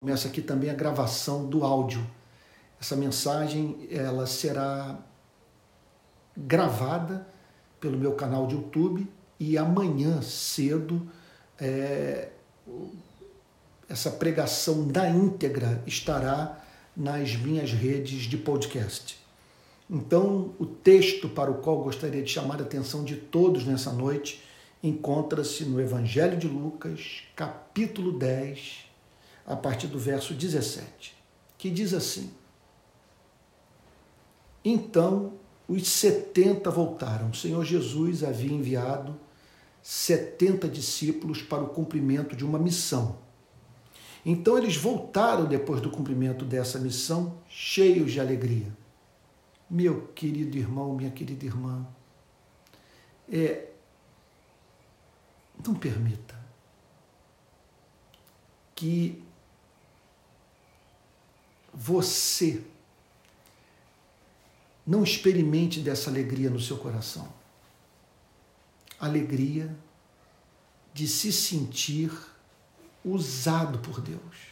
Começa aqui também a gravação do áudio. Essa mensagem ela será gravada pelo meu canal de YouTube e amanhã cedo é, essa pregação da íntegra estará nas minhas redes de podcast. Então, o texto para o qual gostaria de chamar a atenção de todos nessa noite encontra-se no Evangelho de Lucas, capítulo 10, a partir do verso 17, que diz assim: Então os setenta voltaram. O Senhor Jesus havia enviado setenta discípulos para o cumprimento de uma missão. Então eles voltaram depois do cumprimento dessa missão, cheios de alegria. Meu querido irmão, minha querida irmã, é, não permita que você não experimente dessa alegria no seu coração. Alegria de se sentir usado por Deus.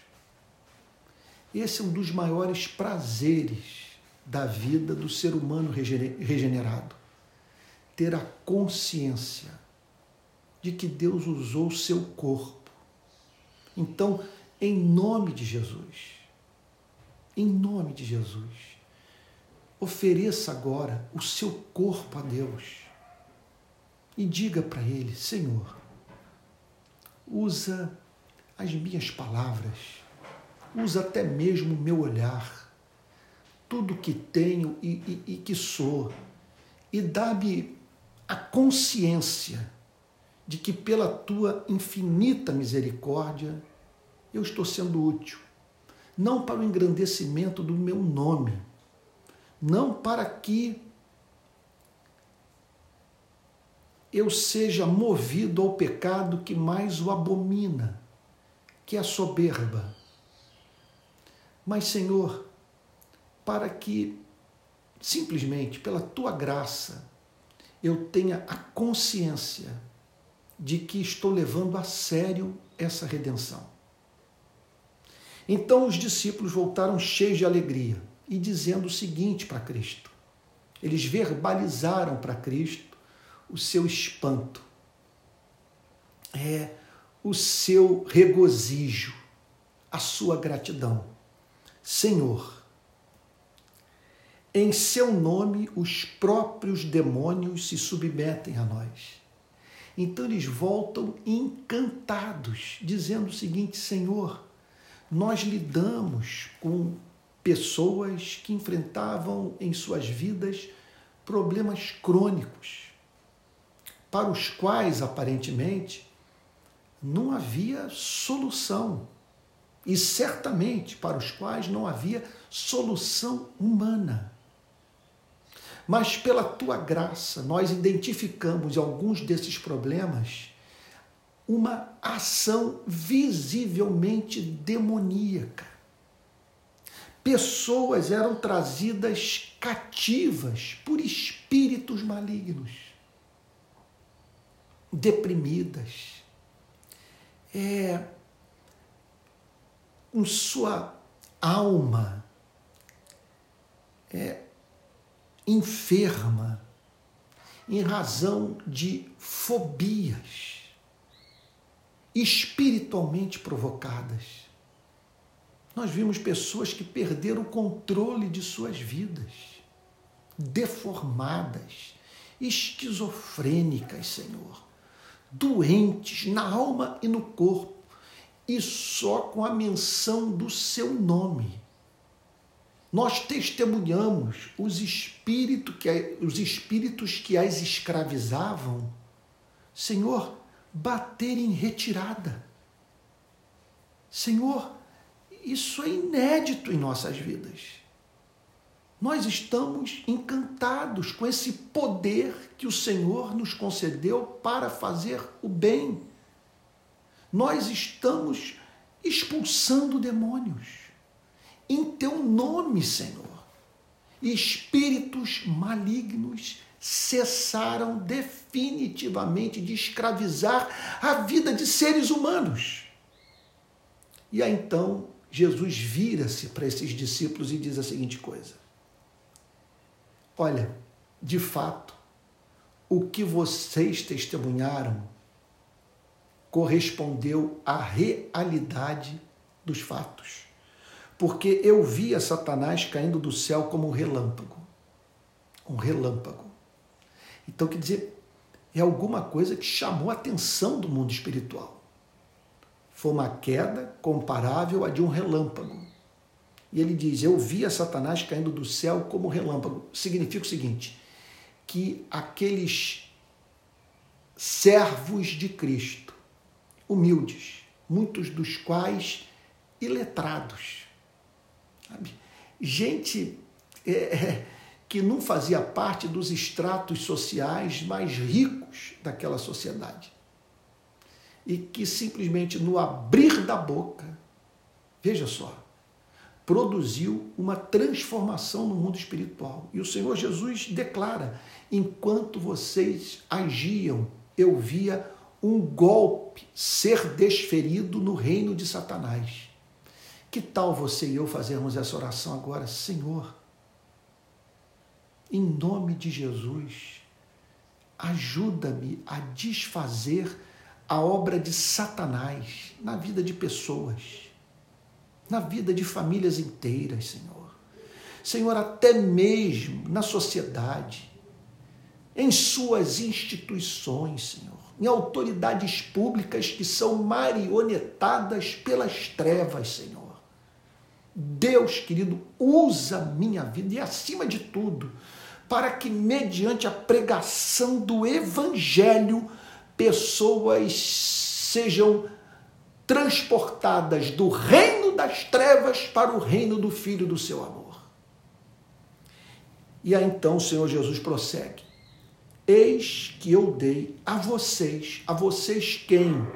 Esse é um dos maiores prazeres da vida do ser humano regenerado. Ter a consciência de que Deus usou seu corpo. Então, em nome de Jesus, em nome de Jesus. Ofereça agora o seu corpo a Deus e diga para Ele: Senhor, usa as minhas palavras, usa até mesmo o meu olhar, tudo que tenho e, e, e que sou, e dá-me a consciência de que, pela tua infinita misericórdia, eu estou sendo útil não para o engrandecimento do meu nome, não para que eu seja movido ao pecado que mais o abomina, que é a soberba. Mas, Senhor, para que simplesmente pela tua graça eu tenha a consciência de que estou levando a sério essa redenção. Então os discípulos voltaram cheios de alegria e dizendo o seguinte para Cristo. Eles verbalizaram para Cristo o seu espanto, é o seu regozijo, a sua gratidão. Senhor, em seu nome os próprios demônios se submetem a nós. Então eles voltam encantados, dizendo o seguinte: Senhor, nós lidamos com pessoas que enfrentavam em suas vidas problemas crônicos, para os quais aparentemente não havia solução, e certamente para os quais não havia solução humana. Mas pela tua graça, nós identificamos alguns desses problemas uma ação visivelmente demoníaca. Pessoas eram trazidas cativas por espíritos malignos, deprimidas, é, com sua alma é, enferma em razão de fobias espiritualmente provocadas. Nós vimos pessoas que perderam o controle de suas vidas, deformadas, esquizofrênicas, Senhor, doentes na alma e no corpo, e só com a menção do seu nome. Nós testemunhamos os espíritos que, os espíritos que as escravizavam. Senhor, bater em retirada. Senhor, isso é inédito em nossas vidas. Nós estamos encantados com esse poder que o Senhor nos concedeu para fazer o bem. Nós estamos expulsando demônios em teu nome, Senhor. Espíritos malignos cessaram definitivamente de escravizar a vida de seres humanos. E aí então Jesus vira-se para esses discípulos e diz a seguinte coisa: Olha, de fato, o que vocês testemunharam correspondeu à realidade dos fatos. Porque eu via Satanás caindo do céu como um relâmpago. Um relâmpago. Então, quer dizer, é alguma coisa que chamou a atenção do mundo espiritual. Foi uma queda comparável à de um relâmpago. E ele diz: Eu via Satanás caindo do céu como relâmpago. Significa o seguinte: que aqueles servos de Cristo, humildes, muitos dos quais iletrados, sabe? gente é, é, que não fazia parte dos estratos sociais mais ricos daquela sociedade e que simplesmente no abrir da boca, veja só, produziu uma transformação no mundo espiritual. E o Senhor Jesus declara: enquanto vocês agiam, eu via um golpe ser desferido no reino de Satanás. Que tal você e eu fazermos essa oração agora, Senhor? Em nome de Jesus, ajuda-me a desfazer a obra de Satanás na vida de pessoas na vida de famílias inteiras, Senhor. Senhor, até mesmo na sociedade, em suas instituições, Senhor, em autoridades públicas que são marionetadas pelas trevas, Senhor. Deus, querido, usa minha vida e, acima de tudo, para que, mediante a pregação do Evangelho, pessoas sejam transportadas do reino das trevas para o reino do Filho do seu amor. E aí então o Senhor Jesus prossegue: Eis que eu dei a vocês, a vocês quem?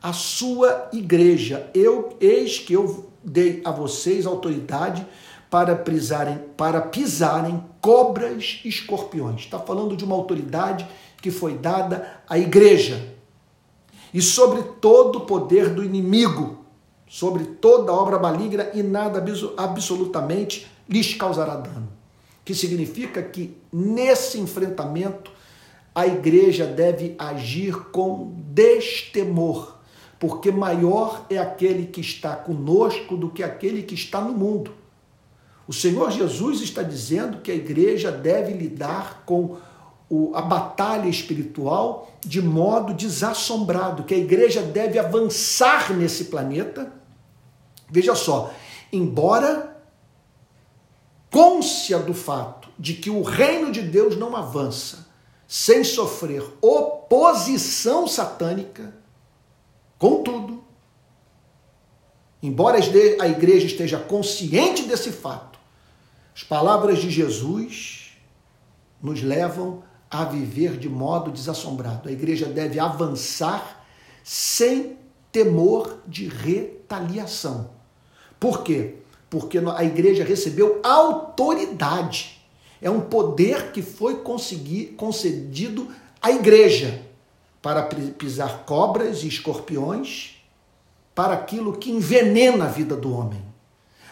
A sua igreja. Eu, eis que eu dei a vocês autoridade para pisarem, para pisarem cobras e escorpiões. Está falando de uma autoridade que foi dada à igreja e sobre todo o poder do inimigo, sobre toda obra maligna e nada absolutamente lhes causará dano. Que significa que nesse enfrentamento a igreja deve agir com destemor, porque maior é aquele que está conosco do que aquele que está no mundo. O Senhor Jesus está dizendo que a igreja deve lidar com a batalha espiritual de modo desassombrado, que a igreja deve avançar nesse planeta. Veja só, embora côncia do fato de que o reino de Deus não avança sem sofrer oposição satânica, contudo, embora a igreja esteja consciente desse fato, as palavras de Jesus nos levam a viver de modo desassombrado. A igreja deve avançar sem temor de retaliação. Por quê? Porque a igreja recebeu autoridade. É um poder que foi concedido à igreja para pisar cobras e escorpiões, para aquilo que envenena a vida do homem,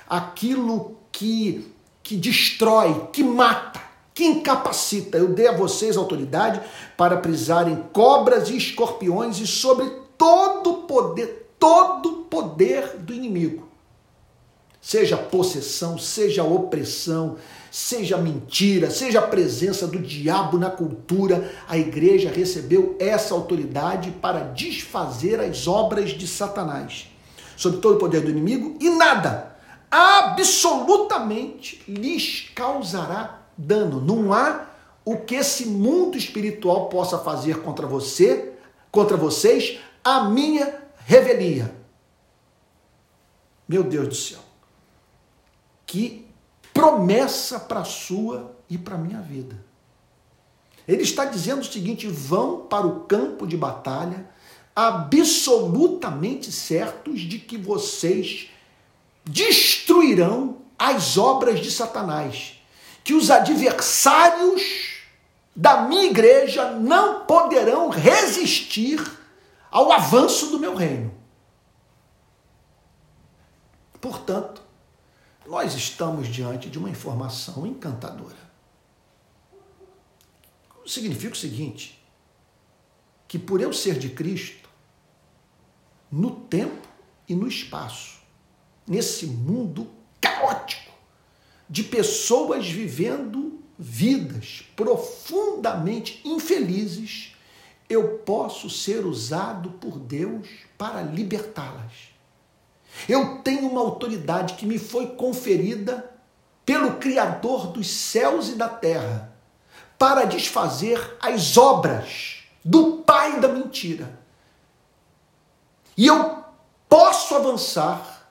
aquilo que, que destrói, que mata que incapacita. Eu dei a vocês autoridade para prisarem cobras e escorpiões e sobre todo poder, todo poder do inimigo. Seja possessão, seja opressão, seja mentira, seja a presença do diabo na cultura, a igreja recebeu essa autoridade para desfazer as obras de Satanás sobre todo o poder do inimigo e nada, absolutamente, lhes causará dano. Não há o que esse mundo espiritual possa fazer contra você, contra vocês, a minha revelia. Meu Deus do céu. Que promessa para a sua e para a minha vida. Ele está dizendo o seguinte: vão para o campo de batalha absolutamente certos de que vocês destruirão as obras de Satanás que os adversários da minha igreja não poderão resistir ao avanço do meu reino. Portanto, nós estamos diante de uma informação encantadora. Significa o seguinte: que por eu ser de Cristo, no tempo e no espaço, nesse mundo caótico, de pessoas vivendo vidas profundamente infelizes, eu posso ser usado por Deus para libertá-las. Eu tenho uma autoridade que me foi conferida pelo Criador dos céus e da terra para desfazer as obras do pai da mentira. E eu posso avançar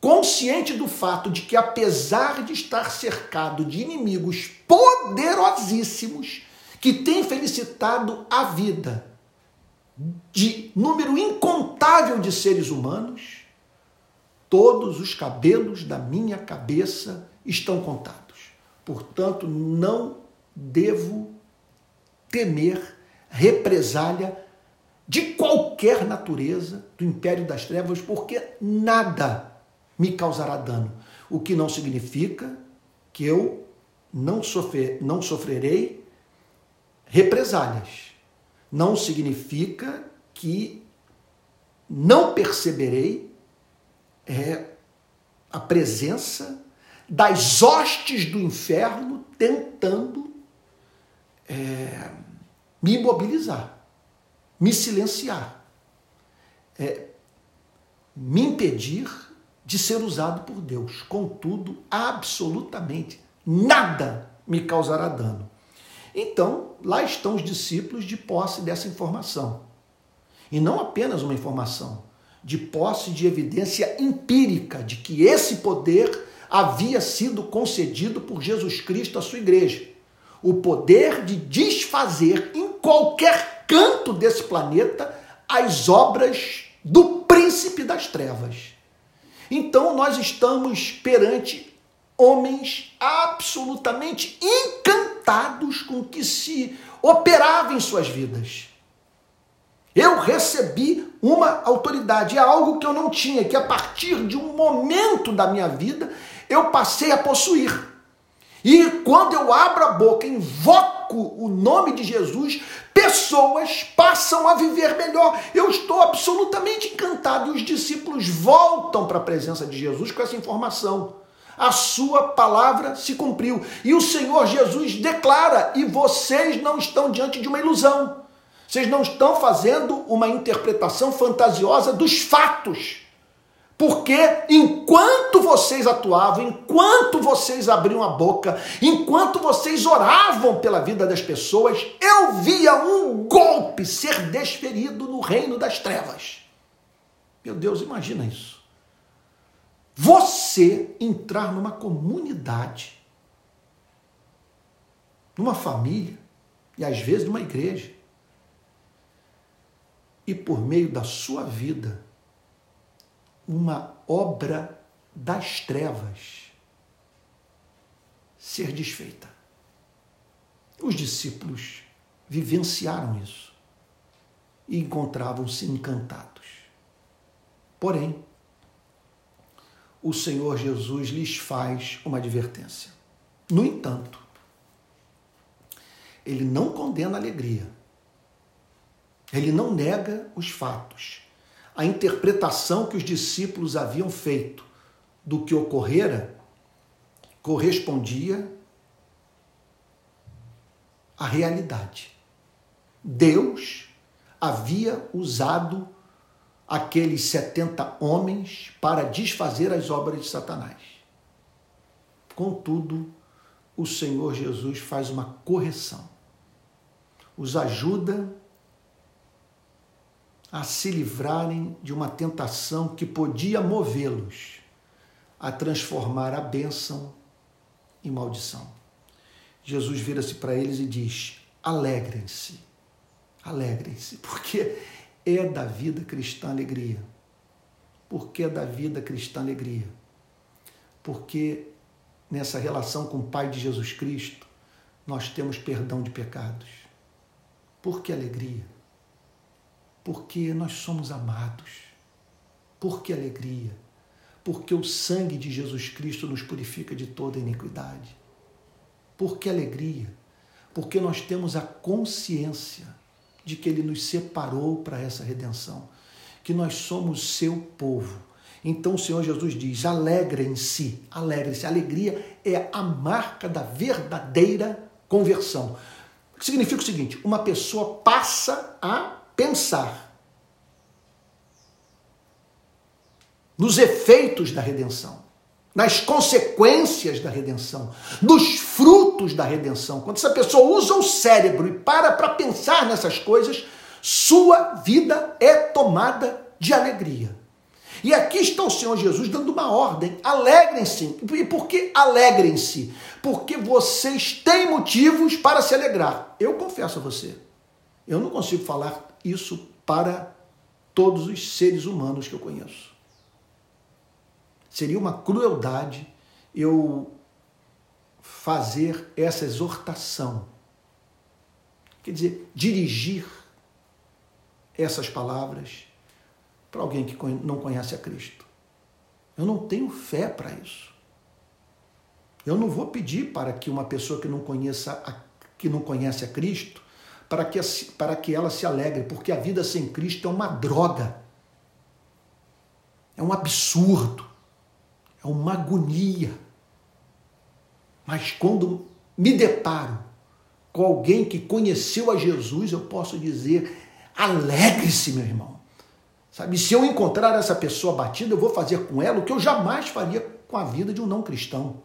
consciente do fato de que, apesar de estar cercado de inimigos poderosíssimos que têm felicitado a vida de número incontável de seres humanos, todos os cabelos da minha cabeça estão contados. Portanto, não devo temer represália de qualquer natureza do império das trevas, porque nada me causará dano. O que não significa que eu não, sofrer, não sofrerei represálias. Não significa que não perceberei é a presença das hostes do inferno tentando é, me imobilizar, me silenciar, é, me impedir de ser usado por Deus. Contudo, absolutamente nada me causará dano. Então, lá estão os discípulos de posse dessa informação. E não apenas uma informação, de posse de evidência empírica de que esse poder havia sido concedido por Jesus Cristo à sua igreja. O poder de desfazer em qualquer canto desse planeta as obras do príncipe das trevas. Então nós estamos perante homens absolutamente encantados com o que se operava em suas vidas. Eu recebi uma autoridade, é algo que eu não tinha, que a partir de um momento da minha vida eu passei a possuir. E quando eu abro a boca, invoco o nome de Jesus, pessoas passam a viver melhor. Eu estou absolutamente encantado e os discípulos voltam para a presença de Jesus com essa informação. A sua palavra se cumpriu. E o Senhor Jesus declara: e vocês não estão diante de uma ilusão. Vocês não estão fazendo uma interpretação fantasiosa dos fatos. Porque enquanto vocês atuavam, enquanto vocês abriam a boca, enquanto vocês oravam pela vida das pessoas, eu via um golpe ser desferido no reino das trevas. Meu Deus, imagina isso. Você entrar numa comunidade, numa família e às vezes numa igreja, e por meio da sua vida uma obra das trevas ser desfeita. Os discípulos vivenciaram isso e encontravam-se encantados. Porém, o Senhor Jesus lhes faz uma advertência. No entanto, ele não condena a alegria ele não nega os fatos. A interpretação que os discípulos haviam feito do que ocorrera correspondia à realidade. Deus havia usado aqueles 70 homens para desfazer as obras de Satanás. Contudo, o Senhor Jesus faz uma correção. Os ajuda a se livrarem de uma tentação que podia movê-los a transformar a bênção em maldição. Jesus vira-se para eles e diz: alegrem-se, alegrem-se, porque é da vida cristã alegria. Porque é da vida cristã alegria. Porque nessa relação com o Pai de Jesus Cristo, nós temos perdão de pecados. Por que alegria? Porque nós somos amados. Por que alegria? Porque o sangue de Jesus Cristo nos purifica de toda iniquidade. Por que alegria? Porque nós temos a consciência de que Ele nos separou para essa redenção, que nós somos seu povo. Então o Senhor Jesus diz: alegrem-se, alegrem-se. Alegria é a marca da verdadeira conversão. Significa o seguinte: uma pessoa passa a pensar nos efeitos da redenção, nas consequências da redenção, dos frutos da redenção. Quando essa pessoa usa o cérebro e para para pensar nessas coisas, sua vida é tomada de alegria. E aqui está o Senhor Jesus dando uma ordem: alegrem-se. E por que alegrem-se? Porque vocês têm motivos para se alegrar. Eu confesso a você, eu não consigo falar isso para todos os seres humanos que eu conheço. Seria uma crueldade eu fazer essa exortação. Quer dizer, dirigir essas palavras para alguém que não conhece a Cristo. Eu não tenho fé para isso. Eu não vou pedir para que uma pessoa que não conheça a, que não conhece a Cristo, para que, para que ela se alegre, porque a vida sem Cristo é uma droga. É um absurdo é uma agonia. Mas quando me deparo com alguém que conheceu a Jesus, eu posso dizer: alegre-se, meu irmão. Sabe, se eu encontrar essa pessoa batida, eu vou fazer com ela o que eu jamais faria com a vida de um não cristão.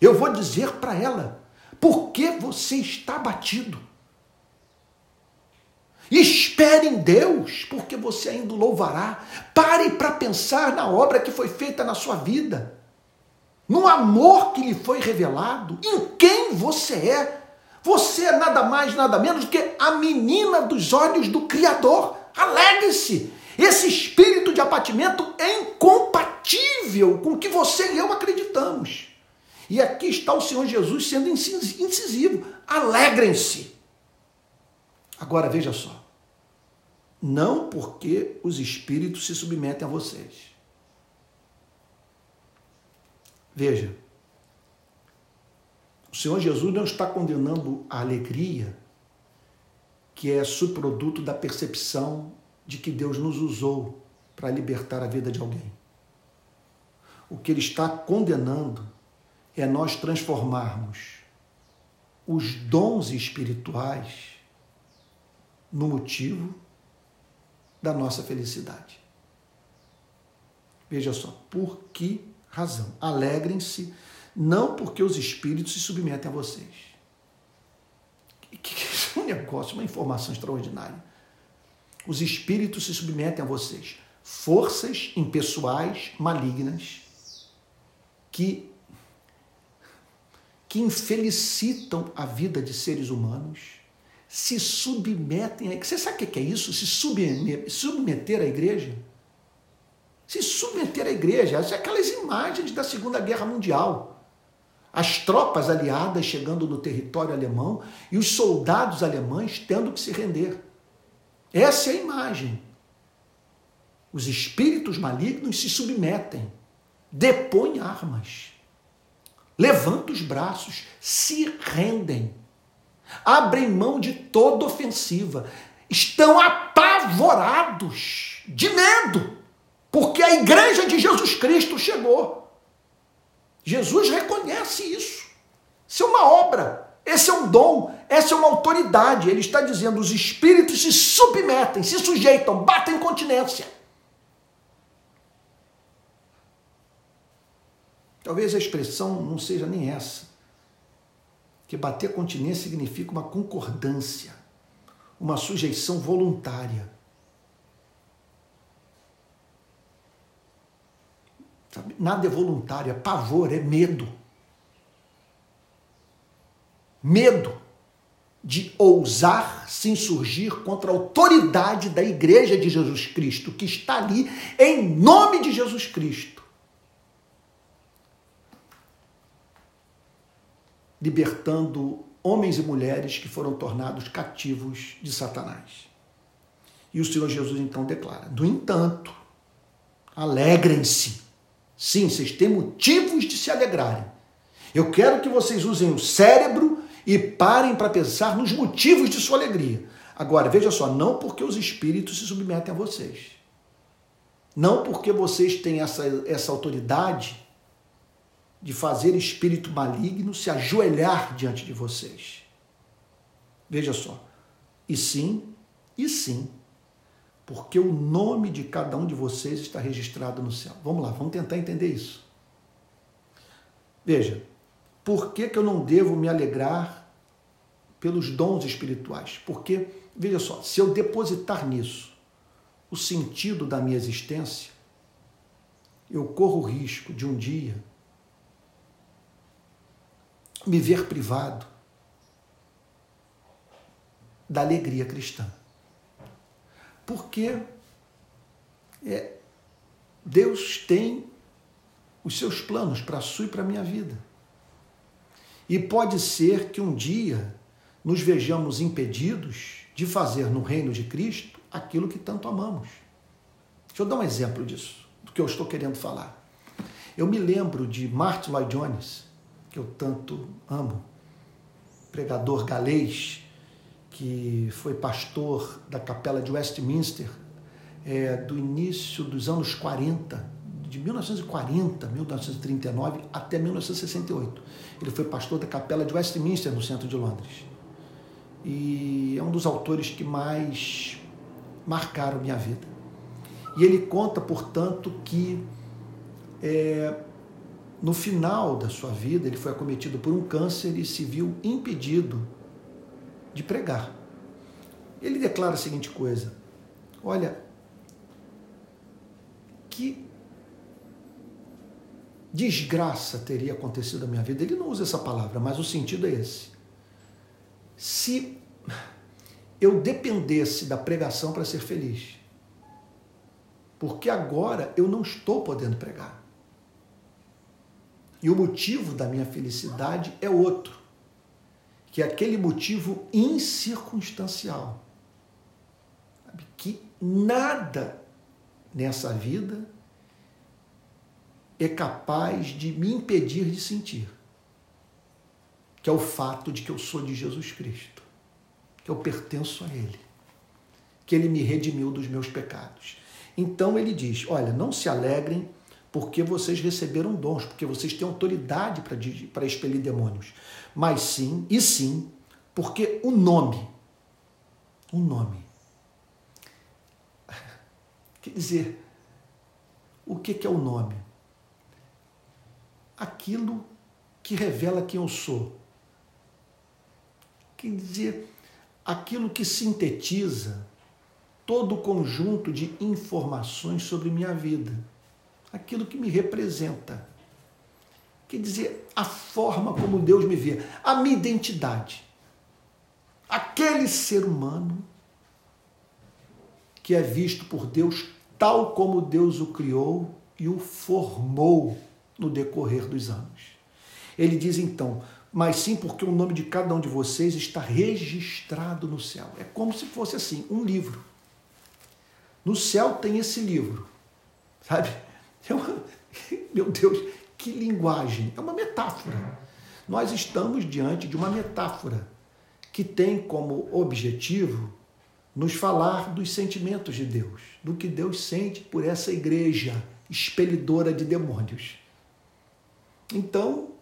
Eu vou dizer para ela: por que você está batido? Espere em Deus, porque você ainda louvará. Pare para pensar na obra que foi feita na sua vida, no amor que lhe foi revelado, em quem você é. Você é nada mais, nada menos do que a menina dos olhos do Criador. Alegre-se. Esse espírito de abatimento é incompatível com o que você e eu acreditamos. E aqui está o Senhor Jesus sendo incisivo. Alegrem-se. Agora veja só. Não porque os espíritos se submetem a vocês. Veja, o Senhor Jesus não está condenando a alegria que é subproduto da percepção de que Deus nos usou para libertar a vida de alguém. O que ele está condenando é nós transformarmos os dons espirituais no motivo da nossa felicidade. Veja só, por que razão? Alegrem-se, não porque os espíritos se submetem a vocês. Que, é um negócio, uma informação extraordinária. Os espíritos se submetem a vocês. Forças impessoais malignas que que infelicitam a vida de seres humanos se submetem a. Você sabe o que é isso? Se submeter à igreja? Se submeter à igreja. é aquelas imagens da Segunda Guerra Mundial. As tropas aliadas chegando no território alemão e os soldados alemães tendo que se render. Essa é a imagem. Os espíritos malignos se submetem, depõem armas, levantam os braços, se rendem abrem mão de toda ofensiva, estão apavorados de medo, porque a igreja de Jesus Cristo chegou. Jesus reconhece isso. Isso é uma obra, esse é um dom, essa é uma autoridade. Ele está dizendo: os espíritos se submetem, se sujeitam, batem continência. Talvez a expressão não seja nem essa que bater continência significa uma concordância, uma sujeição voluntária. Sabe? Nada é voluntário, é pavor, é medo. Medo de ousar se insurgir contra a autoridade da Igreja de Jesus Cristo, que está ali em nome de Jesus Cristo libertando homens e mulheres que foram tornados cativos de Satanás. E o Senhor Jesus então declara: No entanto, alegrem-se, Sim, vocês têm motivos de se alegrarem. Eu quero que vocês usem o cérebro e parem para pensar nos motivos de sua alegria. Agora, veja só, não porque os espíritos se submetem a vocês. Não porque vocês têm essa, essa autoridade de fazer espírito maligno se ajoelhar diante de vocês. Veja só. E sim, e sim, porque o nome de cada um de vocês está registrado no céu. Vamos lá, vamos tentar entender isso. Veja, por que, que eu não devo me alegrar pelos dons espirituais? Porque, veja só, se eu depositar nisso o sentido da minha existência, eu corro o risco de um dia me ver privado da alegria cristã. Porque é, Deus tem os seus planos para a sua e para a minha vida. E pode ser que um dia nos vejamos impedidos de fazer no reino de Cristo aquilo que tanto amamos. Deixa eu dar um exemplo disso, do que eu estou querendo falar. Eu me lembro de Martin Lloyd Jones, que eu tanto amo, pregador galês, que foi pastor da capela de Westminster é, do início dos anos 40, de 1940, 1939 até 1968. Ele foi pastor da capela de Westminster, no centro de Londres. E é um dos autores que mais marcaram minha vida. E ele conta, portanto, que é, no final da sua vida ele foi acometido por um câncer e se viu impedido de pregar. Ele declara a seguinte coisa: Olha, que desgraça teria acontecido na minha vida. Ele não usa essa palavra, mas o sentido é esse. Se eu dependesse da pregação para ser feliz. Porque agora eu não estou podendo pregar. E o motivo da minha felicidade é outro, que é aquele motivo incircunstancial. Que nada nessa vida é capaz de me impedir de sentir, que é o fato de que eu sou de Jesus Cristo que eu pertenço a Ele, que Ele me redimiu dos meus pecados. Então ele diz: Olha, não se alegrem porque vocês receberam dons, porque vocês têm autoridade para expelir demônios, mas sim, e sim, porque o nome, o nome, quer dizer, o que é o nome? Aquilo que revela quem eu sou. Quer dizer, aquilo que sintetiza todo o conjunto de informações sobre minha vida, aquilo que me representa. Quer dizer, a forma como Deus me vê, a minha identidade. Aquele ser humano que é visto por Deus tal como Deus o criou e o formou no decorrer dos anos. Ele diz então: mas sim porque o nome de cada um de vocês está registrado no céu. É como se fosse assim, um livro. No céu tem esse livro, sabe? É uma... Meu Deus, que linguagem! É uma metáfora. Nós estamos diante de uma metáfora que tem como objetivo nos falar dos sentimentos de Deus, do que Deus sente por essa igreja expelidora de demônios. Então,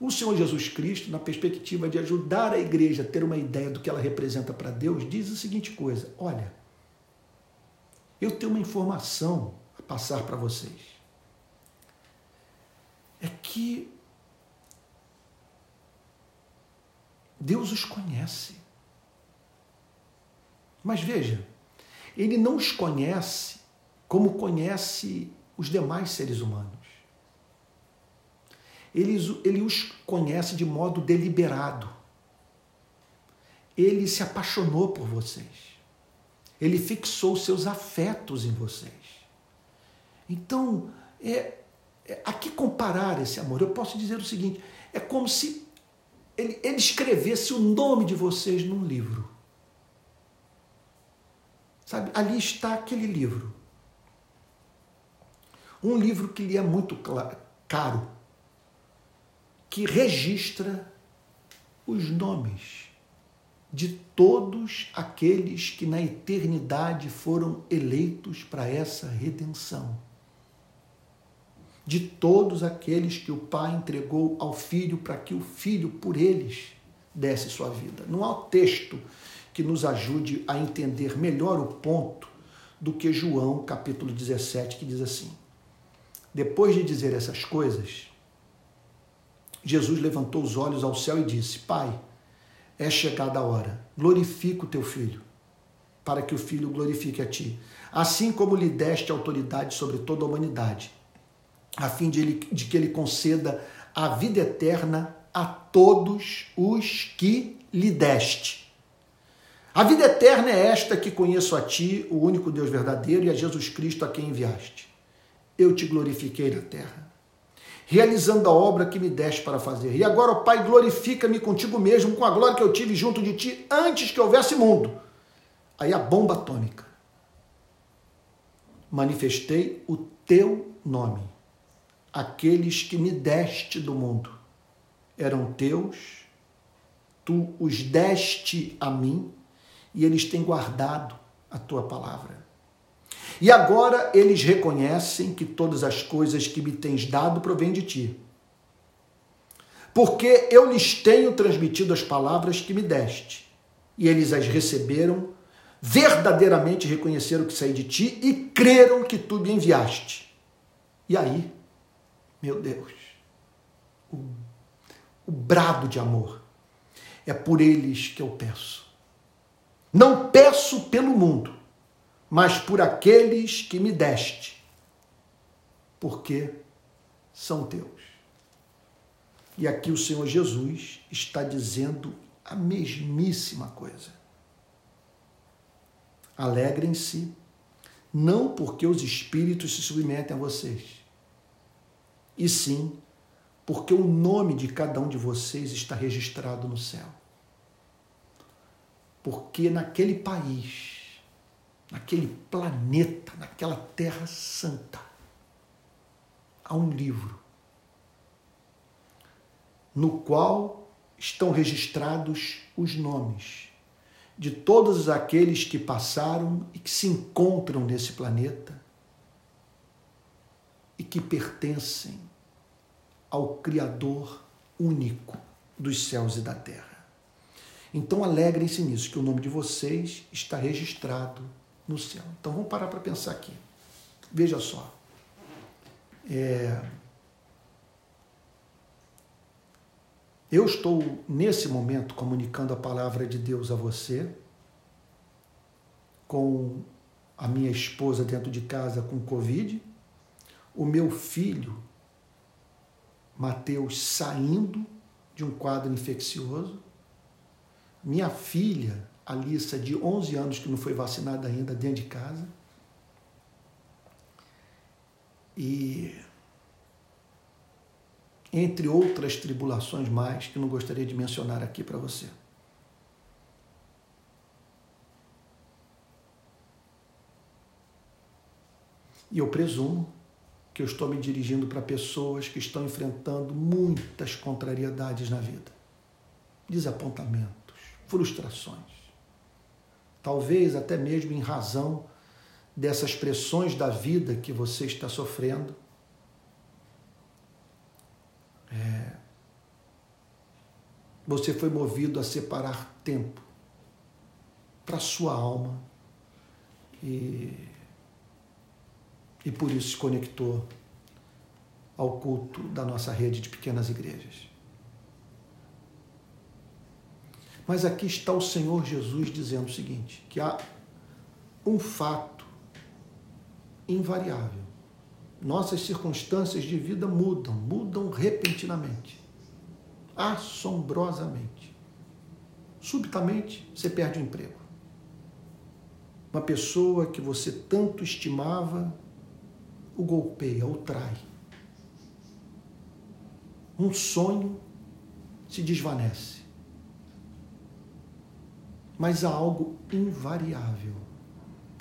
o Senhor Jesus Cristo, na perspectiva de ajudar a igreja a ter uma ideia do que ela representa para Deus, diz a seguinte coisa: olha, eu tenho uma informação a passar para vocês. É que Deus os conhece. Mas veja, Ele não os conhece como conhece os demais seres humanos ele, ele os conhece de modo deliberado. Ele se apaixonou por vocês. Ele fixou seus afetos em vocês. Então, é, a que comparar esse amor? Eu posso dizer o seguinte: é como se ele, ele escrevesse o nome de vocês num livro. Sabe, ali está aquele livro. um livro que lhe é muito caro, que registra os nomes de todos aqueles que na eternidade foram eleitos para essa redenção. De todos aqueles que o Pai entregou ao Filho para que o Filho, por eles, desse sua vida. Não há texto que nos ajude a entender melhor o ponto do que João, capítulo 17, que diz assim: Depois de dizer essas coisas, Jesus levantou os olhos ao céu e disse: Pai, é chegada a hora, glorifica o teu filho, para que o filho glorifique a ti, assim como lhe deste autoridade sobre toda a humanidade, a fim de, ele, de que ele conceda a vida eterna a todos os que lhe deste. A vida eterna é esta que conheço a ti, o único Deus verdadeiro, e a Jesus Cristo a quem enviaste. Eu te glorifiquei na terra realizando a obra que me deste para fazer. E agora, ó Pai, glorifica-me contigo mesmo, com a glória que eu tive junto de ti antes que houvesse mundo. Aí a bomba atômica. Manifestei o teu nome. Aqueles que me deste do mundo eram teus, tu os deste a mim, e eles têm guardado a tua palavra. E agora eles reconhecem que todas as coisas que me tens dado provêm de ti. Porque eu lhes tenho transmitido as palavras que me deste, e eles as receberam, verdadeiramente reconheceram que saí de ti e creram que tu me enviaste. E aí, meu Deus, o, o brado de amor é por eles que eu peço. Não peço pelo mundo, mas por aqueles que me deste, porque são teus. E aqui o Senhor Jesus está dizendo a mesmíssima coisa. Alegrem-se, não porque os espíritos se submetem a vocês, e sim porque o nome de cada um de vocês está registrado no céu. Porque naquele país, naquele planeta, naquela terra santa, há um livro no qual estão registrados os nomes de todos aqueles que passaram e que se encontram nesse planeta e que pertencem ao Criador único dos céus e da terra. Então alegrem-se nisso, que o nome de vocês está registrado no céu. Então vamos parar para pensar aqui. Veja só. É... Eu estou, nesse momento, comunicando a palavra de Deus a você, com a minha esposa dentro de casa com Covid, o meu filho, Mateus, saindo de um quadro infeccioso, minha filha, Alissa, de 11 anos, que não foi vacinada ainda, dentro de casa. E entre outras tribulações mais que não gostaria de mencionar aqui para você. E eu presumo que eu estou me dirigindo para pessoas que estão enfrentando muitas contrariedades na vida, desapontamentos, frustrações talvez até mesmo em razão dessas pressões da vida que você está sofrendo. É, você foi movido a separar tempo para sua alma e, e por isso se conectou ao culto da nossa rede de pequenas igrejas. Mas aqui está o Senhor Jesus dizendo o seguinte: que há um fato invariável. Nossas circunstâncias de vida mudam, mudam repentinamente, assombrosamente. Subitamente você perde o emprego. Uma pessoa que você tanto estimava o golpeia, o trai. Um sonho se desvanece. Mas há algo invariável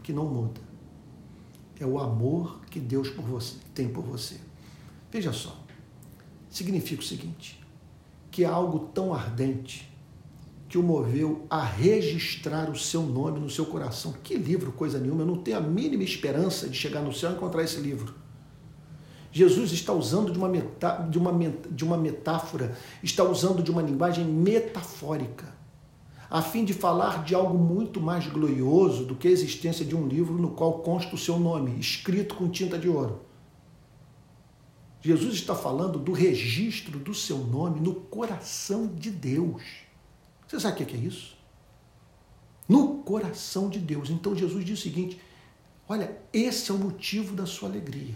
que não muda. É o amor que Deus por você, tem por você. Veja só, significa o seguinte: que é algo tão ardente que o moveu a registrar o seu nome no seu coração. Que livro, coisa nenhuma, eu não tenho a mínima esperança de chegar no céu e encontrar esse livro. Jesus está usando de uma, metá de, uma, de uma metáfora, está usando de uma linguagem metafórica, a fim de falar de algo muito mais glorioso do que a existência de um livro no qual consta o seu nome, escrito com tinta de ouro. Jesus está falando do registro do seu nome no coração de Deus. Você sabe o que é isso? No coração de Deus. Então Jesus diz o seguinte: olha, esse é o motivo da sua alegria,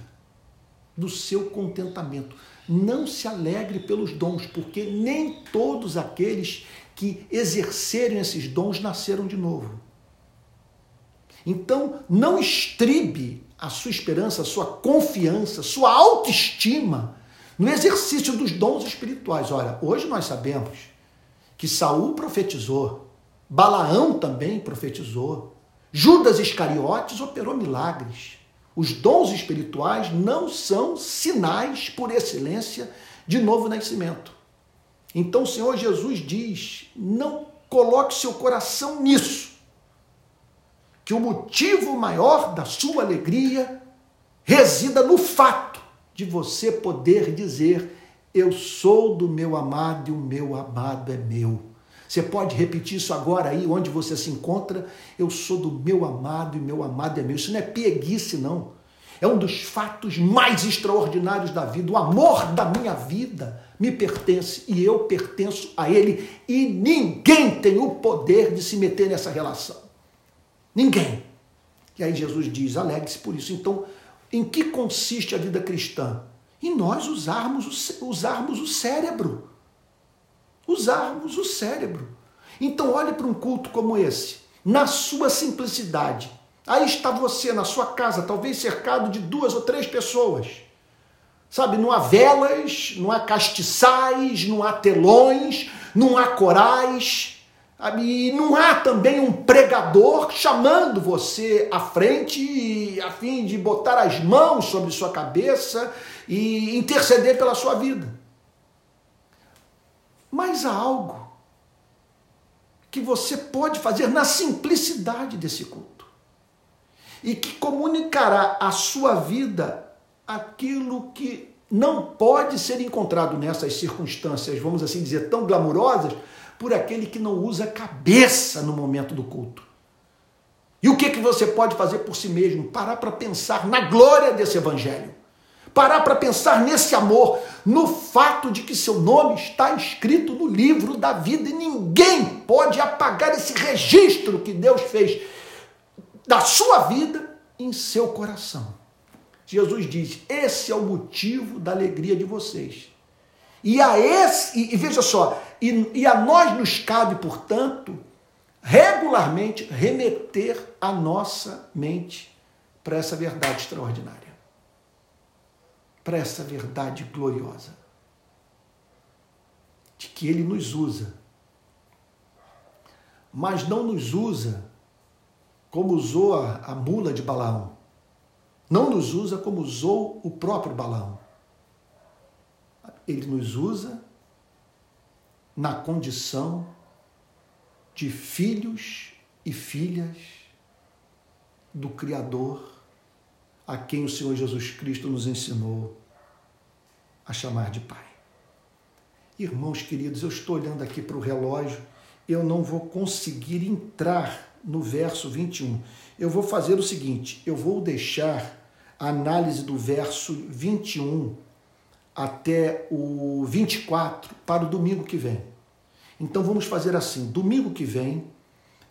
do seu contentamento. Não se alegre pelos dons, porque nem todos aqueles que exercerem esses dons nasceram de novo. Então, não estribe a sua esperança, a sua confiança, sua autoestima no exercício dos dons espirituais. Olha, hoje nós sabemos que Saul profetizou, Balaão também profetizou, Judas Iscariotes operou milagres. Os dons espirituais não são sinais por excelência de novo nascimento. Então o Senhor Jesus diz: não coloque seu coração nisso que o motivo maior da sua alegria resida no fato de você poder dizer: Eu sou do meu amado e o meu amado é meu. Você pode repetir isso agora aí, onde você se encontra? Eu sou do meu amado e meu amado é meu. Isso não é pieguice, não. É um dos fatos mais extraordinários da vida. O amor da minha vida me pertence e eu pertenço a ele. E ninguém tem o poder de se meter nessa relação. Ninguém. E aí Jesus diz: alegre-se por isso. Então, em que consiste a vida cristã? Em nós usarmos o, usarmos o cérebro. Usarmos o cérebro. Então, olhe para um culto como esse, na sua simplicidade. Aí está você na sua casa, talvez cercado de duas ou três pessoas. Sabe, não há velas, não há castiçais, não há telões, não há corais e não há também um pregador chamando você à frente a fim de botar as mãos sobre sua cabeça e interceder pela sua vida. Mas há algo que você pode fazer na simplicidade desse culto e que comunicará à sua vida aquilo que não pode ser encontrado nessas circunstâncias, vamos assim dizer, tão glamurosas, por aquele que não usa cabeça no momento do culto. E o que, que você pode fazer por si mesmo? Parar para pensar na glória desse evangelho. Parar para pensar nesse amor, no fato de que seu nome está escrito no livro da vida e ninguém pode apagar esse registro que Deus fez da sua vida em seu coração. Jesus diz: esse é o motivo da alegria de vocês. E a esse, e, e veja só, e, e a nós nos cabe, portanto, regularmente remeter a nossa mente para essa verdade extraordinária, para essa verdade gloriosa, de que Ele nos usa, mas não nos usa como usou a, a mula de Balaão, não nos usa como usou o próprio Balaão. Ele nos usa na condição de filhos e filhas do Criador, a quem o Senhor Jesus Cristo nos ensinou a chamar de Pai. Irmãos queridos, eu estou olhando aqui para o relógio, eu não vou conseguir entrar no verso 21. Eu vou fazer o seguinte: eu vou deixar a análise do verso 21 até o 24 para o domingo que vem. Então vamos fazer assim: domingo que vem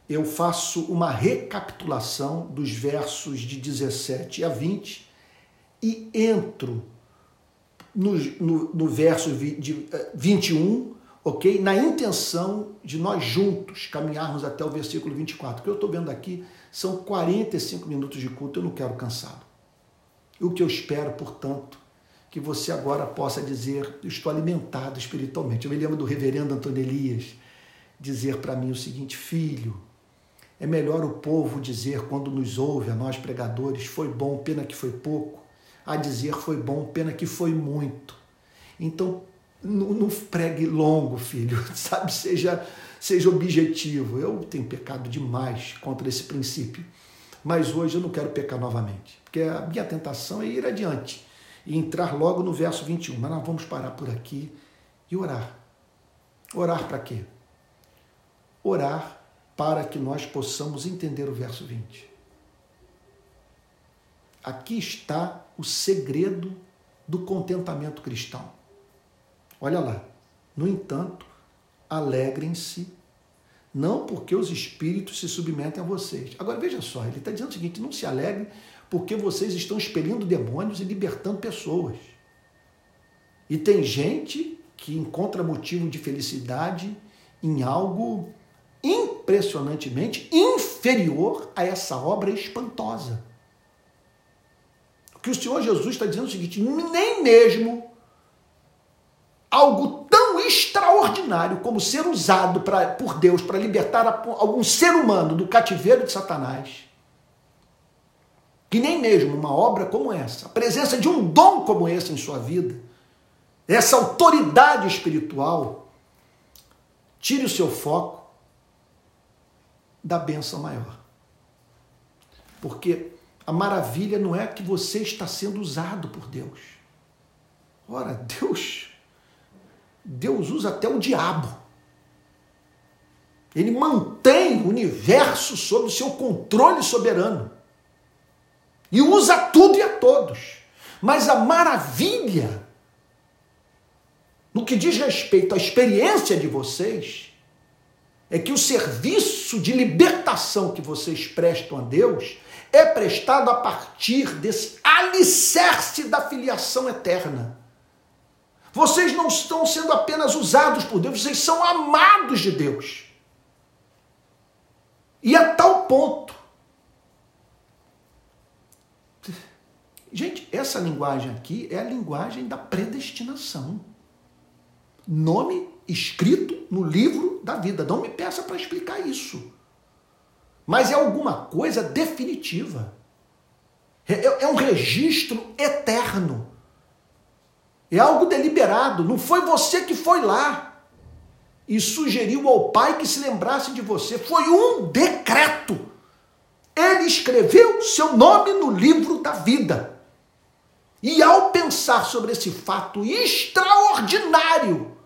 eu faço uma recapitulação dos versos de 17 a 20 e entro no, no, no verso de 21, eh, ok? Na intenção de nós juntos caminharmos até o versículo 24. O que eu estou vendo aqui são 45 minutos de culto, eu não quero cansado. O que eu espero, portanto, que você agora possa dizer: Estou alimentado espiritualmente. Eu me lembro do reverendo Antônio Elias dizer para mim o seguinte: Filho, é melhor o povo dizer quando nos ouve, a nós pregadores, foi bom, pena que foi pouco, a dizer foi bom, pena que foi muito. Então, não, pregue longo, filho, sabe? Seja, seja objetivo. Eu tenho pecado demais contra esse princípio, mas hoje eu não quero pecar novamente, porque a minha tentação é ir adiante e entrar logo no verso 21. Mas nós vamos parar por aqui e orar. Orar para quê? Orar para que nós possamos entender o verso 20. Aqui está o segredo do contentamento cristão. Olha lá. No entanto, alegrem-se, não porque os espíritos se submetem a vocês. Agora veja só, ele está dizendo o seguinte: não se alegre porque vocês estão expelindo demônios e libertando pessoas. E tem gente que encontra motivo de felicidade em algo impressionantemente inferior a essa obra espantosa que o Senhor Jesus está dizendo o seguinte: nem mesmo algo tão extraordinário como ser usado pra, por Deus para libertar algum ser humano do cativeiro de Satanás, que nem mesmo uma obra como essa, a presença de um dom como esse em sua vida, essa autoridade espiritual, tire o seu foco da benção maior. Porque a maravilha não é que você está sendo usado por Deus. Ora, Deus, Deus usa até o diabo. Ele mantém o universo sob o seu controle soberano. E usa tudo e a todos. Mas a maravilha, no que diz respeito à experiência de vocês, é que o serviço de libertação que vocês prestam a Deus é prestado a partir desse alicerce da filiação eterna. Vocês não estão sendo apenas usados por Deus, vocês são amados de Deus. E a tal ponto. Gente, essa linguagem aqui é a linguagem da predestinação. Nome escrito no livro da vida. Não me peça para explicar isso mas é alguma coisa definitiva. É, é, é um registro eterno. É algo deliberado. Não foi você que foi lá e sugeriu ao pai que se lembrasse de você. Foi um decreto. Ele escreveu seu nome no livro da vida. E ao pensar sobre esse fato extraordinário,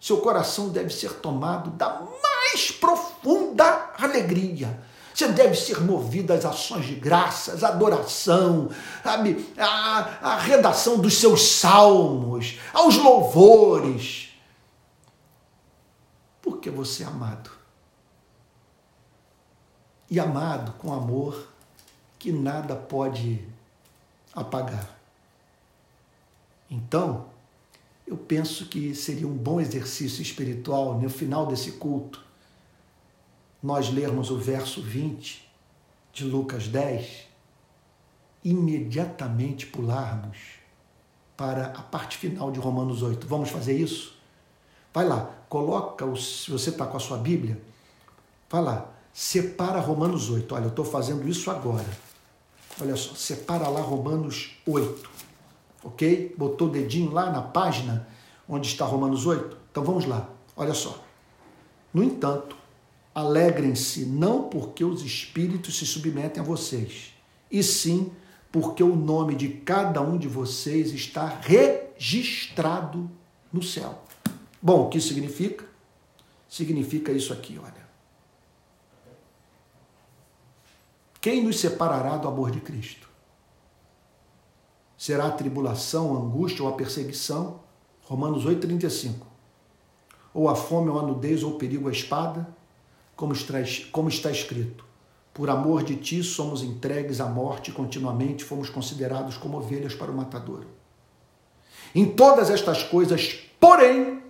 seu coração deve ser tomado da mais profunda alegria você deve ser movido às ações de graças, adoração, sabe? A, a redação dos seus salmos, aos louvores. Porque você é amado. E amado com amor que nada pode apagar. Então, eu penso que seria um bom exercício espiritual no final desse culto nós lermos o verso 20 de Lucas 10, imediatamente pularmos para a parte final de Romanos 8. Vamos fazer isso? Vai lá, coloca, o, se você está com a sua Bíblia, vai lá, separa Romanos 8. Olha, eu estou fazendo isso agora. Olha só, separa lá Romanos 8. Ok? Botou o dedinho lá na página onde está Romanos 8? Então vamos lá, olha só. No entanto, Alegrem-se não porque os espíritos se submetem a vocês, e sim porque o nome de cada um de vocês está registrado no céu. Bom, o que significa? Significa isso aqui, olha. Quem nos separará do amor de Cristo? Será a tribulação, a angústia ou a perseguição? Romanos 8,35. Ou a fome, ou a nudez, ou o perigo, a espada? como está, escrito: Por amor de ti somos entregues à morte continuamente, fomos considerados como ovelhas para o matador. Em todas estas coisas, porém,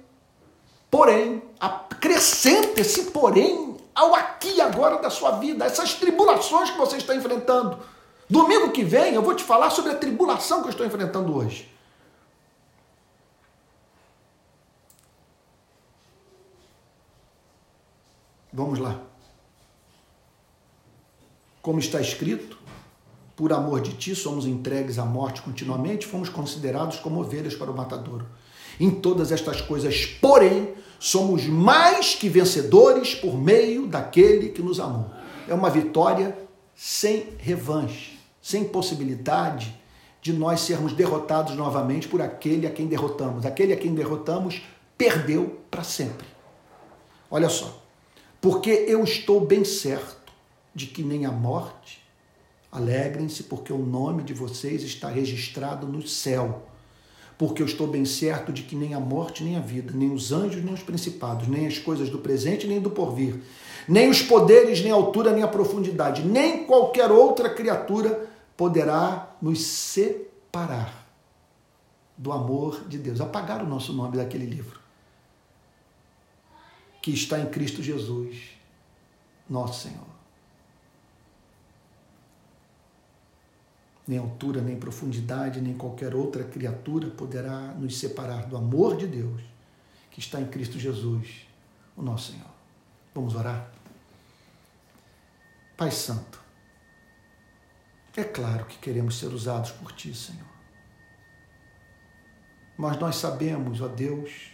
porém, acrescenta esse porém ao aqui e agora da sua vida, essas tribulações que você está enfrentando. Domingo que vem eu vou te falar sobre a tribulação que eu estou enfrentando hoje. Vamos lá. Como está escrito, por amor de ti, somos entregues à morte continuamente, fomos considerados como ovelhas para o matadouro. Em todas estas coisas, porém, somos mais que vencedores por meio daquele que nos amou. É uma vitória sem revanche, sem possibilidade de nós sermos derrotados novamente por aquele a quem derrotamos. Aquele a quem derrotamos perdeu para sempre. Olha só, porque eu estou bem certo de que nem a morte, alegrem-se, porque o nome de vocês está registrado no céu. Porque eu estou bem certo de que nem a morte, nem a vida, nem os anjos, nem os principados, nem as coisas do presente, nem do porvir, nem os poderes, nem a altura, nem a profundidade, nem qualquer outra criatura poderá nos separar do amor de Deus, apagar o nosso nome daquele livro que está em Cristo Jesus, nosso Senhor. Nem altura, nem profundidade, nem qualquer outra criatura poderá nos separar do amor de Deus que está em Cristo Jesus, o nosso Senhor. Vamos orar? Pai Santo, é claro que queremos ser usados por Ti, Senhor. Mas nós sabemos, ó Deus,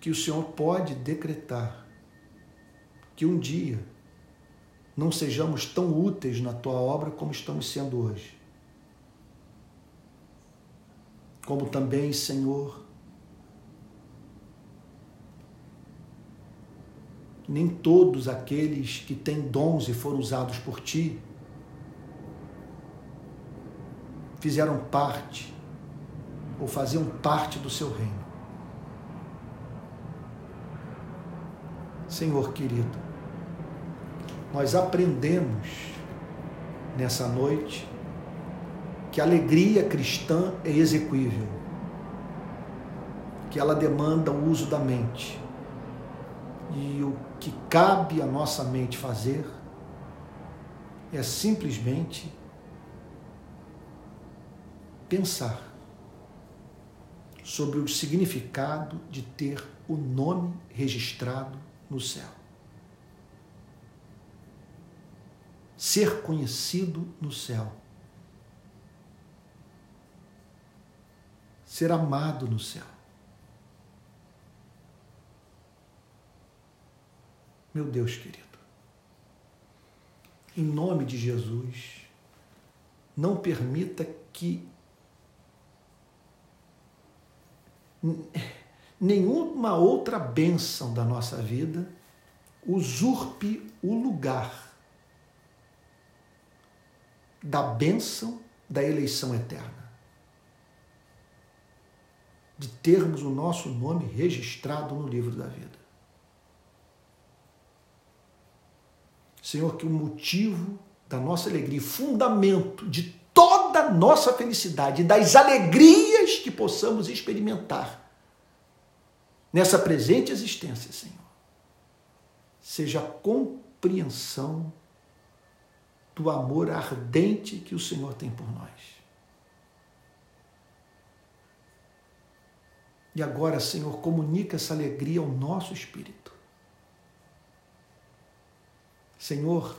que o Senhor pode decretar que um dia não sejamos tão úteis na Tua obra como estamos sendo hoje. Como também, Senhor, nem todos aqueles que têm dons e foram usados por ti fizeram parte ou faziam parte do seu reino. Senhor querido, nós aprendemos nessa noite que a alegria cristã é execuível, que ela demanda o uso da mente e o que cabe à nossa mente fazer é simplesmente pensar sobre o significado de ter o nome registrado no céu. Ser conhecido no céu. Ser amado no céu. Meu Deus querido, em nome de Jesus, não permita que nenhuma outra bênção da nossa vida usurpe o lugar da bênção da eleição eterna. De termos o nosso nome registrado no livro da vida. Senhor, que o motivo da nossa alegria, fundamento de toda a nossa felicidade, das alegrias que possamos experimentar nessa presente existência, Senhor, seja a compreensão do amor ardente que o Senhor tem por nós. E agora, Senhor, comunica essa alegria ao nosso espírito. Senhor,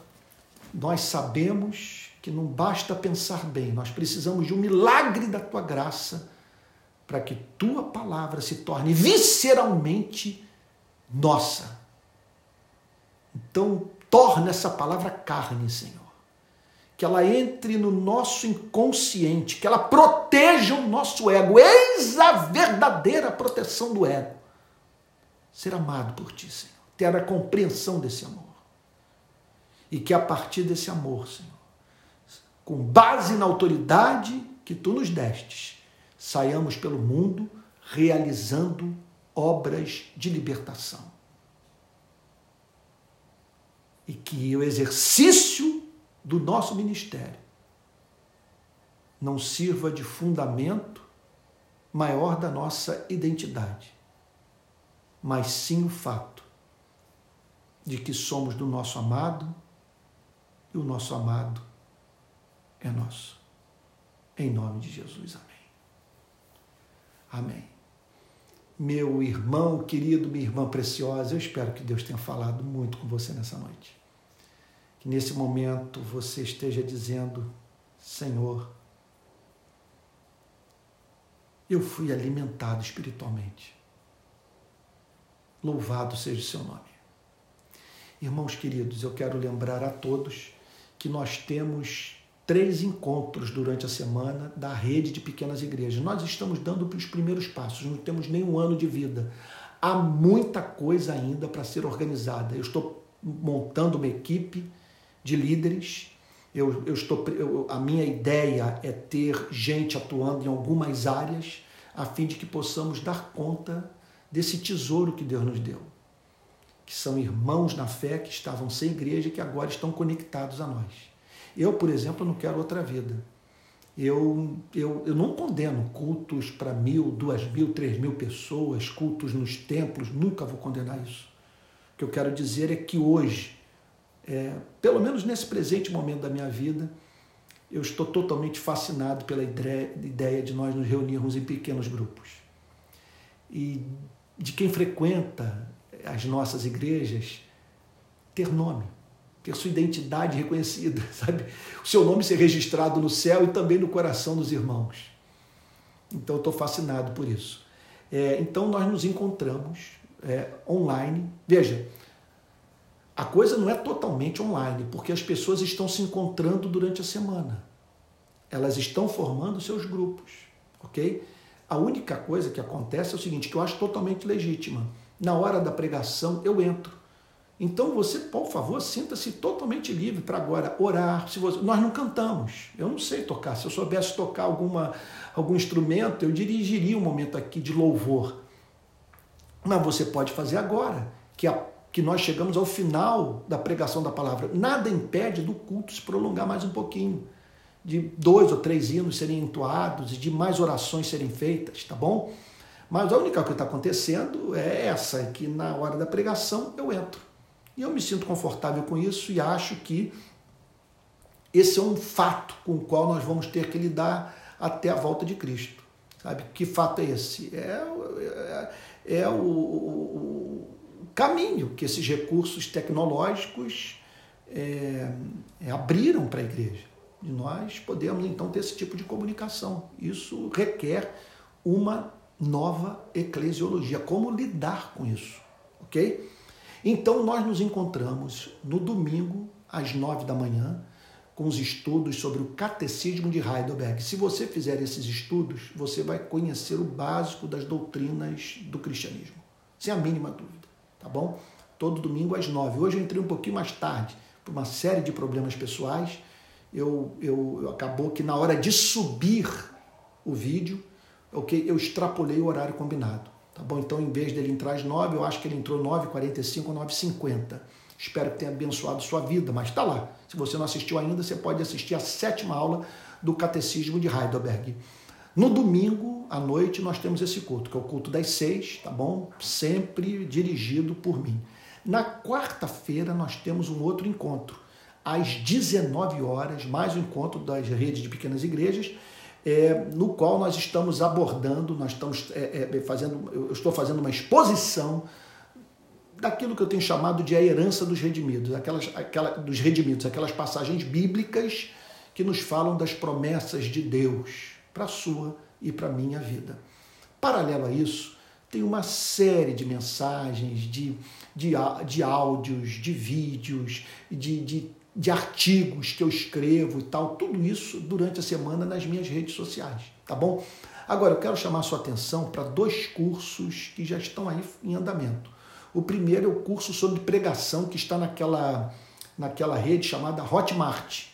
nós sabemos que não basta pensar bem, nós precisamos de um milagre da tua graça para que tua palavra se torne visceralmente nossa. Então, torna essa palavra carne, Senhor. Que ela entre no nosso inconsciente, que ela proteja o nosso ego. Eis a verdadeira proteção do ego. Ser amado por ti, Senhor. Ter a compreensão desse amor e que a partir desse amor, Senhor, com base na autoridade que tu nos destes, saiamos pelo mundo realizando obras de libertação. E que o exercício do nosso ministério não sirva de fundamento maior da nossa identidade, mas sim o fato de que somos do nosso amado e o nosso amado é nosso. Em nome de Jesus, amém. Amém. Meu irmão querido, minha irmã preciosa, eu espero que Deus tenha falado muito com você nessa noite. Que nesse momento você esteja dizendo: Senhor, eu fui alimentado espiritualmente. Louvado seja o seu nome. Irmãos queridos, eu quero lembrar a todos que nós temos três encontros durante a semana da rede de pequenas igrejas. Nós estamos dando os primeiros passos, não temos nenhum ano de vida. Há muita coisa ainda para ser organizada. Eu estou montando uma equipe de líderes. Eu, eu estou, eu, a minha ideia é ter gente atuando em algumas áreas, a fim de que possamos dar conta desse tesouro que Deus nos deu. Que são irmãos na fé que estavam sem igreja e que agora estão conectados a nós. Eu, por exemplo, não quero outra vida. Eu, eu, eu não condeno cultos para mil, duas mil, três mil pessoas, cultos nos templos, nunca vou condenar isso. O que eu quero dizer é que hoje, é, pelo menos nesse presente momento da minha vida, eu estou totalmente fascinado pela ideia de nós nos reunirmos em pequenos grupos. E de quem frequenta as nossas igrejas ter nome ter sua identidade reconhecida, sabe? O seu nome ser registrado no céu e também no coração dos irmãos. Então, estou fascinado por isso. É, então, nós nos encontramos é, online. Veja, a coisa não é totalmente online, porque as pessoas estão se encontrando durante a semana. Elas estão formando seus grupos, ok? A única coisa que acontece é o seguinte, que eu acho totalmente legítima. Na hora da pregação, eu entro então você, por favor, sinta-se totalmente livre para agora orar. Se você, nós não cantamos. Eu não sei tocar. Se eu soubesse tocar alguma, algum instrumento, eu dirigiria um momento aqui de louvor. Mas você pode fazer agora, que, a, que nós chegamos ao final da pregação da palavra. Nada impede do culto se prolongar mais um pouquinho. De dois ou três hinos serem entoados e de mais orações serem feitas, tá bom? Mas a única coisa que está acontecendo é essa, é que na hora da pregação eu entro. E eu me sinto confortável com isso e acho que esse é um fato com o qual nós vamos ter que lidar até a volta de Cristo. Sabe? Que fato é esse? É, é, é o, o, caminho que esses recursos tecnológicos é, é abriram para a igreja. E nós podemos então ter esse tipo de comunicação. Isso requer uma nova eclesiologia. Como lidar com isso? Ok? Então nós nos encontramos no domingo, às nove da manhã, com os estudos sobre o Catecismo de Heidelberg. Se você fizer esses estudos, você vai conhecer o básico das doutrinas do cristianismo, sem a mínima dúvida, tá bom? Todo domingo às nove. Hoje eu entrei um pouquinho mais tarde, por uma série de problemas pessoais. Eu, eu, eu acabou que na hora de subir o vídeo, okay, eu extrapolei o horário combinado. Tá bom? Então, em vez dele entrar às 9, eu acho que ele entrou 9h45 ou 9h50. Espero que tenha abençoado sua vida, mas está lá. Se você não assistiu ainda, você pode assistir a sétima aula do Catecismo de Heidelberg. No domingo à noite nós temos esse culto, que é o culto das seis, tá bom? Sempre dirigido por mim. Na quarta-feira nós temos um outro encontro, às 19 horas, mais um encontro das redes de pequenas igrejas, é, no qual nós estamos abordando, nós estamos é, é, fazendo, eu estou fazendo uma exposição daquilo que eu tenho chamado de a herança dos redimidos, aquelas, aquela, dos redimidos, aquelas passagens bíblicas que nos falam das promessas de Deus para a sua e para a minha vida. Paralelo a isso, tem uma série de mensagens, de, de, de áudios, de vídeos, de, de de artigos que eu escrevo e tal, tudo isso durante a semana nas minhas redes sociais, tá bom? Agora, eu quero chamar sua atenção para dois cursos que já estão aí em andamento. O primeiro é o curso sobre pregação que está naquela, naquela rede chamada Hotmart.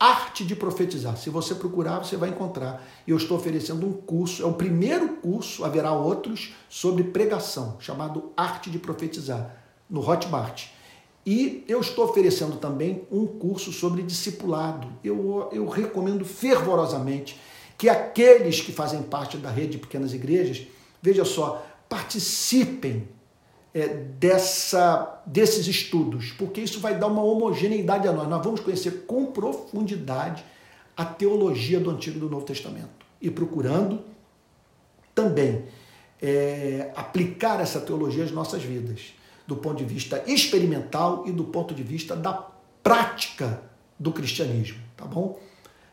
Arte de profetizar. Se você procurar, você vai encontrar. Eu estou oferecendo um curso, é o primeiro curso, haverá outros, sobre pregação, chamado Arte de Profetizar, no Hotmart. E eu estou oferecendo também um curso sobre discipulado. Eu, eu recomendo fervorosamente que aqueles que fazem parte da rede de pequenas igrejas, veja só, participem é, dessa, desses estudos, porque isso vai dar uma homogeneidade a nós. Nós vamos conhecer com profundidade a teologia do Antigo e do Novo Testamento e procurando também é, aplicar essa teologia às nossas vidas do ponto de vista experimental e do ponto de vista da prática do cristianismo, tá bom?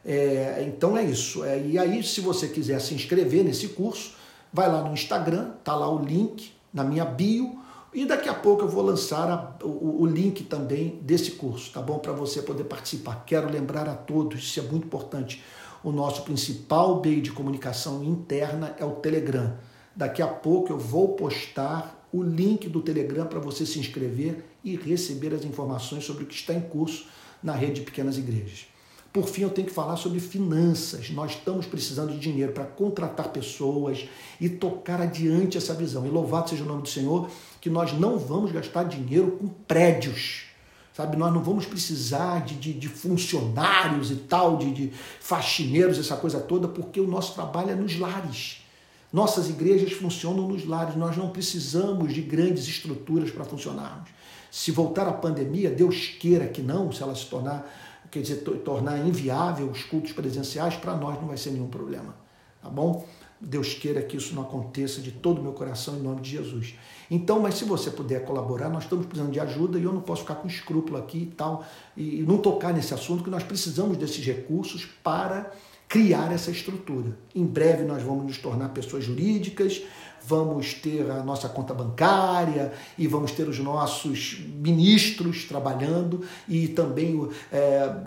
É, então é isso. É, e aí, se você quiser se inscrever nesse curso, vai lá no Instagram, tá lá o link na minha bio. E daqui a pouco eu vou lançar a, o, o, link também desse curso, tá bom? Para você poder participar. Quero lembrar a todos, isso é muito importante. O nosso principal meio de comunicação interna é o Telegram. Daqui a pouco eu vou postar o link do Telegram para você se inscrever e receber as informações sobre o que está em curso na rede de pequenas igrejas. Por fim, eu tenho que falar sobre finanças. Nós estamos precisando de dinheiro para contratar pessoas e tocar adiante essa visão. E louvado seja o nome do Senhor, que nós não vamos gastar dinheiro com prédios. Sabe, nós não vamos precisar de, de, de funcionários e tal, de, de faxineiros, essa coisa toda, porque o nosso trabalho é nos lares. Nossas igrejas funcionam nos lares, nós não precisamos de grandes estruturas para funcionarmos. Se voltar a pandemia, Deus queira que não, se ela se tornar quer dizer, tornar inviável os cultos presenciais, para nós não vai ser nenhum problema, tá bom? Deus queira que isso não aconteça de todo o meu coração em nome de Jesus. Então, mas se você puder colaborar, nós estamos precisando de ajuda e eu não posso ficar com escrúpulo aqui e tal, e não tocar nesse assunto, que nós precisamos desses recursos para criar essa estrutura. Em breve nós vamos nos tornar pessoas jurídicas, vamos ter a nossa conta bancária e vamos ter os nossos ministros trabalhando e também é,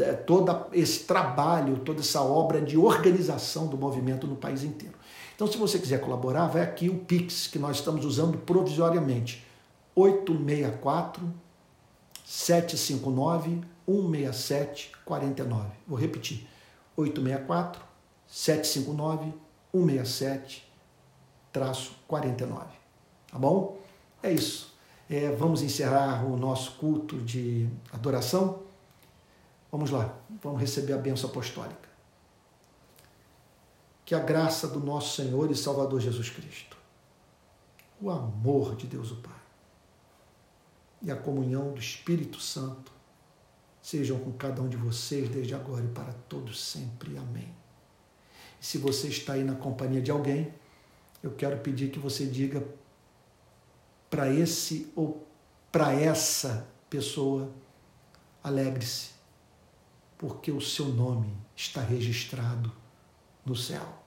é, todo esse trabalho, toda essa obra de organização do movimento no país inteiro. Então, se você quiser colaborar, vai aqui o Pix que nós estamos usando provisoriamente: 864 759 167 49. Vou repetir: 864 759 167 49. Tá bom? É isso. É, vamos encerrar o nosso culto de adoração. Vamos lá, vamos receber a bênção apostólica. Que a graça do nosso Senhor e Salvador Jesus Cristo, o amor de Deus o Pai e a comunhão do Espírito Santo sejam com cada um de vocês desde agora e para todos sempre. Amém. E se você está aí na companhia de alguém, eu quero pedir que você diga para esse ou para essa pessoa: alegre-se, porque o seu nome está registrado no céu.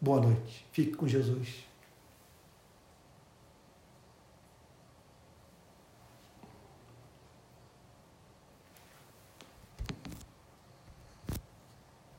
Boa noite. Fique com Jesus.